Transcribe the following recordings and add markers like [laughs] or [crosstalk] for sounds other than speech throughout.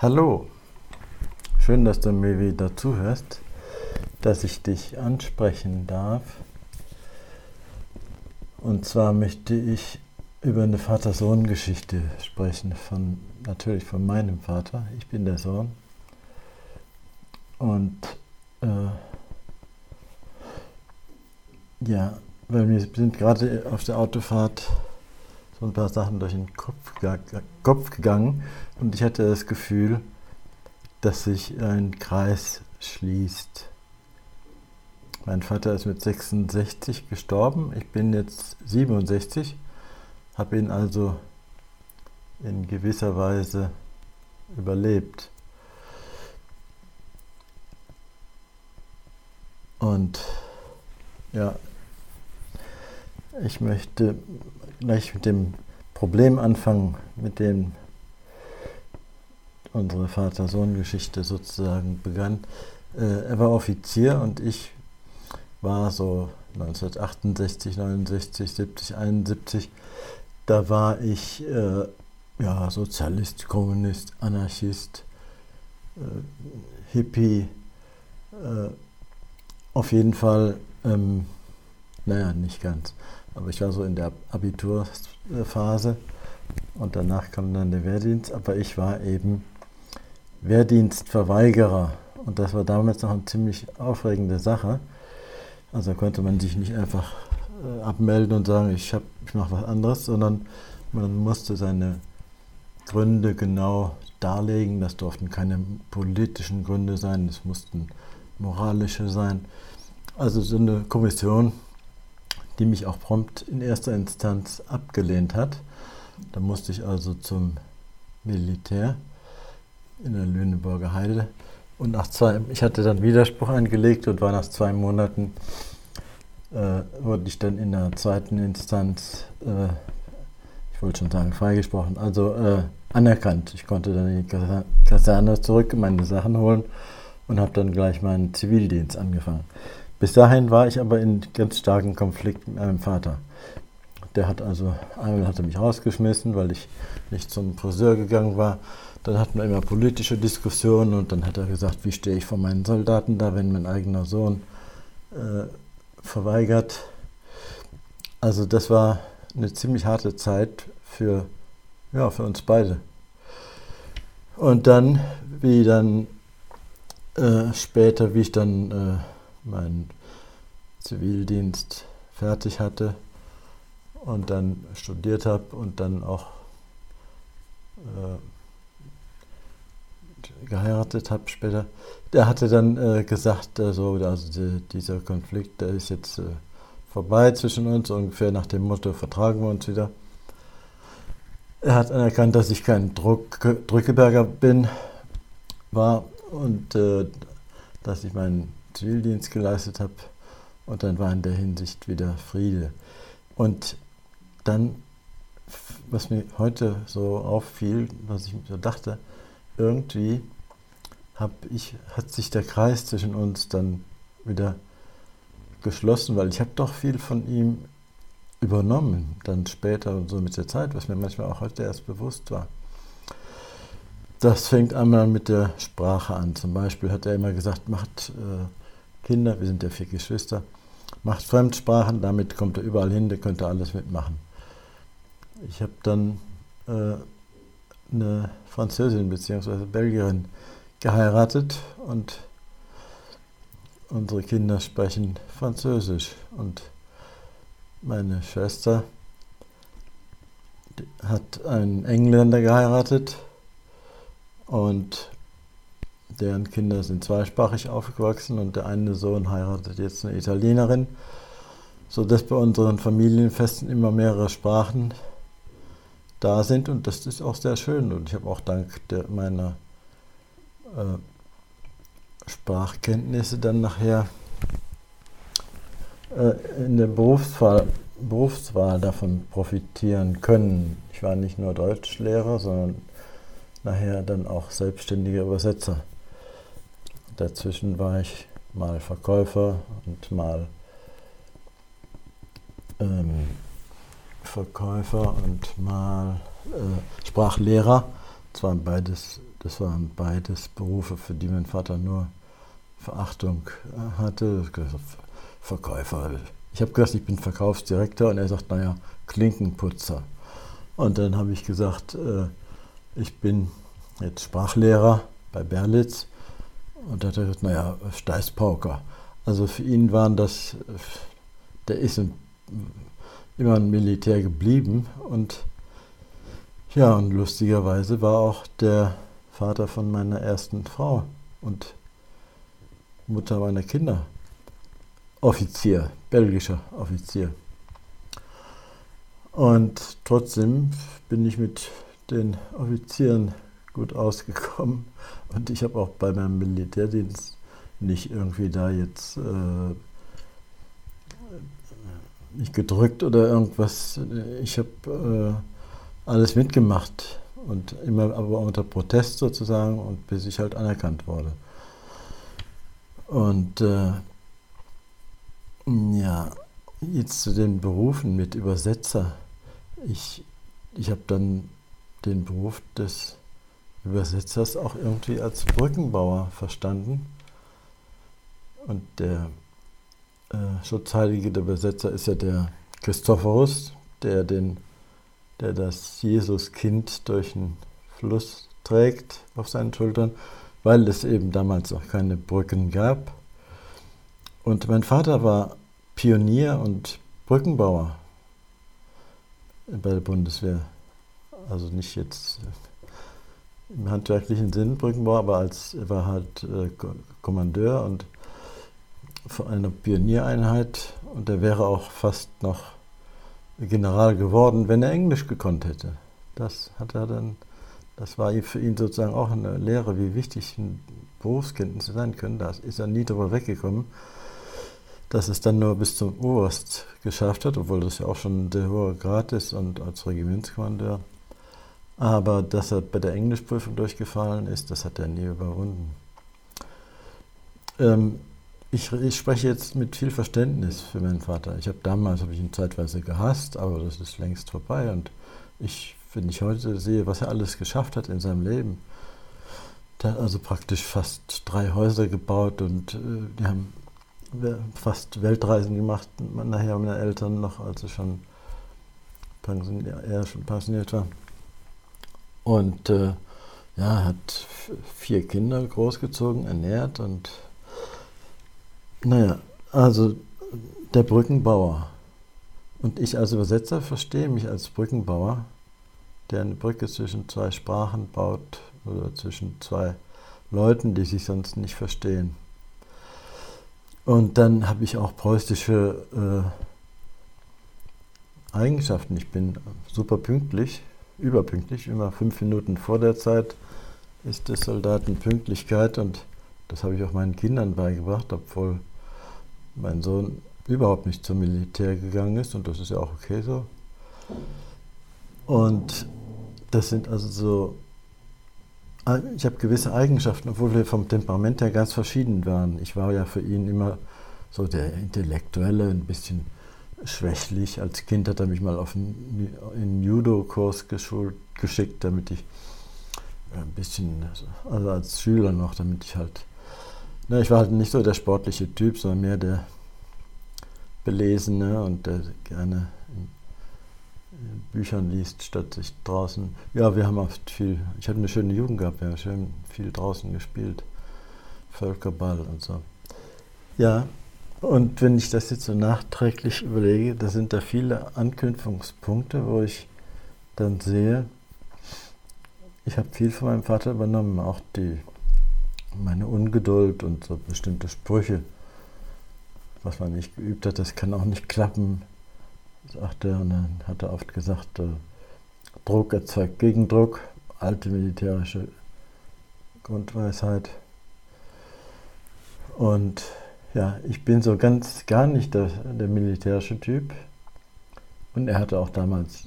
Hallo, schön, dass du mir wieder zuhörst, dass ich dich ansprechen darf. Und zwar möchte ich über eine Vater-Sohn-Geschichte sprechen, von, natürlich von meinem Vater. Ich bin der Sohn. Und äh, ja, weil wir sind gerade auf der Autofahrt so ein paar Sachen durch den Kopf, Kopf gegangen und ich hatte das Gefühl, dass sich ein Kreis schließt. Mein Vater ist mit 66 gestorben, ich bin jetzt 67, habe ihn also in gewisser Weise überlebt. Und ja, ich möchte gleich mit dem Problem anfangen, mit dem unsere Vater-Sohn-Geschichte sozusagen begann. Äh, er war Offizier und ich war so 1968, 69, 70, 71. Da war ich äh, ja, Sozialist, Kommunist, Anarchist, äh, Hippie. Äh, auf jeden Fall, ähm, naja, nicht ganz. Aber ich war so in der Abiturphase und danach kam dann der Wehrdienst. Aber ich war eben Wehrdienstverweigerer und das war damals noch eine ziemlich aufregende Sache. Also konnte man sich nicht einfach äh, abmelden und sagen, ich, ich mache was anderes, sondern man musste seine Gründe genau darlegen. Das durften keine politischen Gründe sein, es mussten moralische sein. Also so eine Kommission die mich auch prompt in erster Instanz abgelehnt hat. Da musste ich also zum Militär in der Lüneburger Heide. Und nach zwei, ich hatte dann Widerspruch eingelegt und war nach zwei Monaten, äh, wurde ich dann in der zweiten Instanz, äh, ich wollte schon sagen, freigesprochen, also äh, anerkannt. Ich konnte dann in die Kaserne zurück, meine Sachen holen und habe dann gleich meinen Zivildienst angefangen. Bis dahin war ich aber in ganz starken Konflikt mit meinem Vater. Der hat also, einmal hat er mich rausgeschmissen, weil ich nicht zum Friseur gegangen war. Dann hatten wir immer politische Diskussionen und dann hat er gesagt, wie stehe ich vor meinen Soldaten da, wenn mein eigener Sohn äh, verweigert. Also das war eine ziemlich harte Zeit für, ja, für uns beide. Und dann, wie dann äh, später, wie ich dann äh, meinen Zivildienst fertig hatte und dann studiert habe und dann auch äh, geheiratet habe später. Der hatte dann äh, gesagt, äh, so, also die, dieser Konflikt, der ist jetzt äh, vorbei zwischen uns, ungefähr nach dem Motto, vertragen wir uns wieder. Er hat anerkannt, dass ich kein Druck, Drückeberger bin, war und äh, dass ich meinen Zivildienst geleistet habe und dann war in der Hinsicht wieder Friede. Und dann, was mir heute so auffiel, was ich so dachte, irgendwie hab ich, hat sich der Kreis zwischen uns dann wieder geschlossen, weil ich habe doch viel von ihm übernommen, dann später und so mit der Zeit, was mir manchmal auch heute erst bewusst war. Das fängt einmal mit der Sprache an. Zum Beispiel hat er immer gesagt, macht äh, Kinder, wir sind ja vier Geschwister, macht Fremdsprachen, damit kommt er überall hin, der könnte alles mitmachen. Ich habe dann äh, eine Französin bzw. Belgierin geheiratet und unsere Kinder sprechen Französisch und meine Schwester hat einen Engländer geheiratet und deren Kinder sind zweisprachig aufgewachsen und der eine Sohn heiratet jetzt eine Italienerin, sodass bei unseren Familienfesten immer mehrere Sprachen da sind und das ist auch sehr schön und ich habe auch dank der, meiner äh, Sprachkenntnisse dann nachher äh, in der Berufswahl, Berufswahl davon profitieren können. Ich war nicht nur Deutschlehrer, sondern nachher dann auch selbstständiger Übersetzer. Dazwischen war ich mal Verkäufer und mal ähm, Verkäufer und mal äh, Sprachlehrer. Das waren beides das waren beides Berufe, für die mein Vater nur Verachtung äh, hatte. Verkäufer. Ich habe gesagt, ich bin Verkaufsdirektor und er sagt, naja, Klinkenputzer. Und dann habe ich gesagt, äh, ich bin jetzt Sprachlehrer bei Berlitz und da hat er gesagt, naja, Steißpauker. Also für ihn waren das, der ist immer ein Militär geblieben und ja, und lustigerweise war auch der Vater von meiner ersten Frau und Mutter meiner Kinder Offizier, belgischer Offizier. Und trotzdem bin ich mit den Offizieren gut ausgekommen und ich habe auch bei meinem Militärdienst nicht irgendwie da jetzt äh, nicht gedrückt oder irgendwas. Ich habe äh, alles mitgemacht und immer aber unter Protest sozusagen und bis ich halt anerkannt wurde. Und äh, ja, jetzt zu den Berufen mit Übersetzer. Ich, ich habe dann den Beruf des Übersetzers auch irgendwie als Brückenbauer verstanden. Und der äh, Schutzheilige der Übersetzer ist ja der Christophorus, der, den, der das Jesuskind durch den Fluss trägt auf seinen Schultern, weil es eben damals noch keine Brücken gab. Und mein Vater war Pionier und Brückenbauer bei der Bundeswehr. Also nicht jetzt im handwerklichen Sinn Brückenbauer, aber als er war halt äh, Kommandeur und von einer Pioniereinheit und er wäre auch fast noch General geworden, wenn er Englisch gekonnt hätte. Das hat er dann, das war für ihn sozusagen auch eine Lehre, wie wichtig Berufskenntnisse sein können. Da ist er nie drüber weggekommen, dass es dann nur bis zum Oberst geschafft hat, obwohl das ja auch schon ein sehr hoher Grad ist und als Regimentskommandeur. Aber dass er bei der Englischprüfung durchgefallen ist, das hat er nie überwunden. Ähm, ich, ich, spreche jetzt mit viel Verständnis für meinen Vater. Ich habe damals habe ich ihn zeitweise gehasst, aber das ist längst vorbei. Und ich, wenn ich heute sehe, was er alles geschafft hat in seinem Leben, der hat also praktisch fast drei Häuser gebaut und äh, die haben fast Weltreisen gemacht, nachher meine Eltern noch, als er schon pensioniert, er schon pensioniert war. Und äh, ja, hat vier Kinder großgezogen, ernährt und naja, also der Brückenbauer. Und ich als Übersetzer verstehe mich als Brückenbauer, der eine Brücke zwischen zwei Sprachen baut oder zwischen zwei Leuten, die sich sonst nicht verstehen. Und dann habe ich auch preußische äh, Eigenschaften. Ich bin super pünktlich, überpünktlich, immer fünf Minuten vor der Zeit ist das Soldatenpünktlichkeit und das habe ich auch meinen Kindern beigebracht, obwohl mein Sohn überhaupt nicht zum Militär gegangen ist und das ist ja auch okay so. Und das sind also so ich habe gewisse Eigenschaften, obwohl wir vom Temperament her ganz verschieden waren. Ich war ja für ihn immer so der Intellektuelle, ein bisschen schwächlich. Als Kind hat er mich mal auf einen, Judo-Kurs geschickt, damit ich ein bisschen, also als Schüler noch, damit ich halt, na, ich war halt nicht so der sportliche Typ, sondern mehr der Belesene und der gerne Büchern liest, statt sich draußen. Ja, wir haben oft viel. Ich hatte eine schöne Jugend gehabt, wir haben schön viel draußen gespielt. Völkerball und so. Ja, und wenn ich das jetzt so nachträglich überlege, da sind da viele Anknüpfungspunkte, wo ich dann sehe, ich habe viel von meinem Vater übernommen, auch die, meine Ungeduld und so bestimmte Sprüche. Was man nicht geübt hat, das kann auch nicht klappen sagt er, und dann hat er oft gesagt, äh, Druck erzeugt Gegendruck, alte militärische Grundweisheit. Und ja, ich bin so ganz gar nicht der, der militärische Typ. Und er hatte auch damals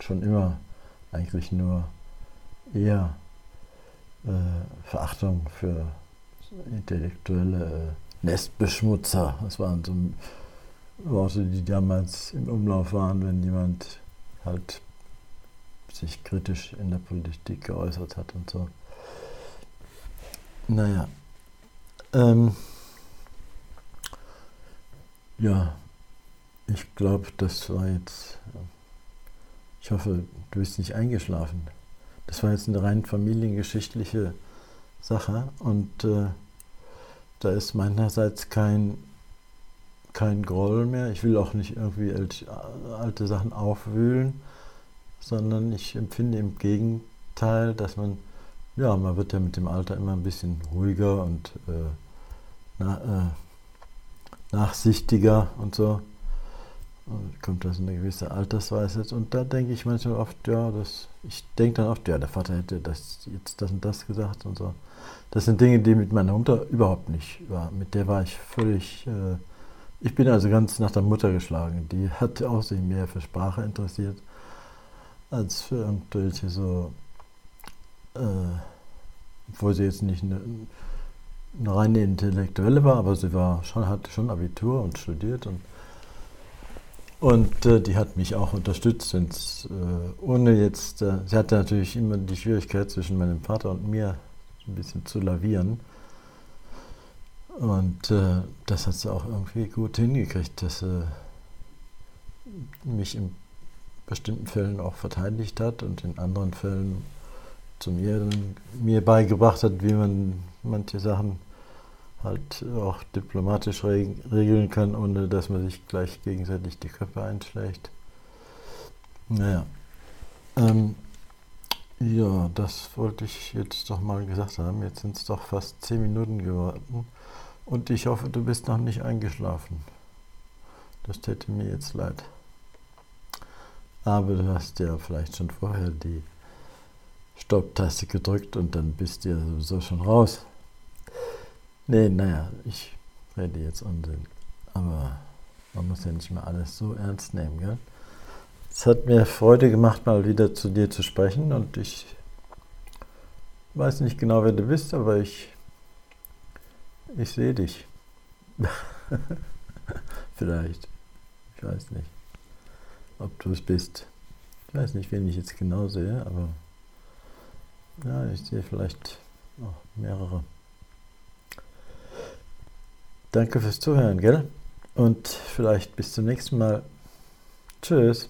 schon immer eigentlich nur eher äh, Verachtung für intellektuelle äh, Nestbeschmutzer. Das waren so Worte, die damals im Umlauf waren, wenn jemand halt sich kritisch in der Politik geäußert hat und so. Naja. Ähm, ja, ich glaube, das war jetzt. Ich hoffe, du bist nicht eingeschlafen. Das war jetzt eine rein familiengeschichtliche Sache und äh, da ist meinerseits kein, kein Groll mehr. Ich will auch nicht irgendwie alte Sachen aufwühlen, sondern ich empfinde im Gegenteil, dass man, ja, man wird ja mit dem Alter immer ein bisschen ruhiger und äh, na, äh, nachsichtiger und so. Und kommt das eine gewisse Altersweisheit. Und da denke ich manchmal oft, ja, das, ich denke dann oft, ja, der Vater hätte das jetzt das und das gesagt und so. Das sind Dinge, die mit meiner Mutter überhaupt nicht war. Mit der war ich völlig. Äh, ich bin also ganz nach der Mutter geschlagen. Die hat auch sich mehr für Sprache interessiert als für irgendwelche so. Äh, obwohl sie jetzt nicht eine, eine reine Intellektuelle war, aber sie war schon, hatte schon Abitur und studiert und und äh, die hat mich auch unterstützt, äh, ohne jetzt, äh, sie hatte natürlich immer die Schwierigkeit zwischen meinem Vater und mir ein bisschen zu lavieren. Und äh, das hat sie auch irgendwie gut hingekriegt, dass sie mich in bestimmten Fällen auch verteidigt hat und in anderen Fällen zu mir, mir beigebracht hat, wie man manche Sachen halt auch diplomatisch regeln kann, ohne dass man sich gleich gegenseitig die Köpfe einschlägt. Naja. Ähm, ja, das wollte ich jetzt doch mal gesagt haben. Jetzt sind es doch fast zehn Minuten geworden. Und ich hoffe, du bist noch nicht eingeschlafen. Das täte mir jetzt leid. Aber du hast ja vielleicht schon vorher die Stopptaste gedrückt und dann bist du ja sowieso schon raus. Nee, naja, ich rede jetzt Unsinn. Aber man muss ja nicht mehr alles so ernst nehmen, gell? Es hat mir Freude gemacht, mal wieder zu dir zu sprechen und ich weiß nicht genau, wer du bist, aber ich, ich sehe dich. [laughs] Vielleicht. Ich weiß nicht, ob du es bist. Ich weiß nicht, wen ich jetzt genau sehe, aber ja, ich sehe vielleicht noch mehrere. Danke fürs Zuhören, gell? Und vielleicht bis zum nächsten Mal. Tschüss.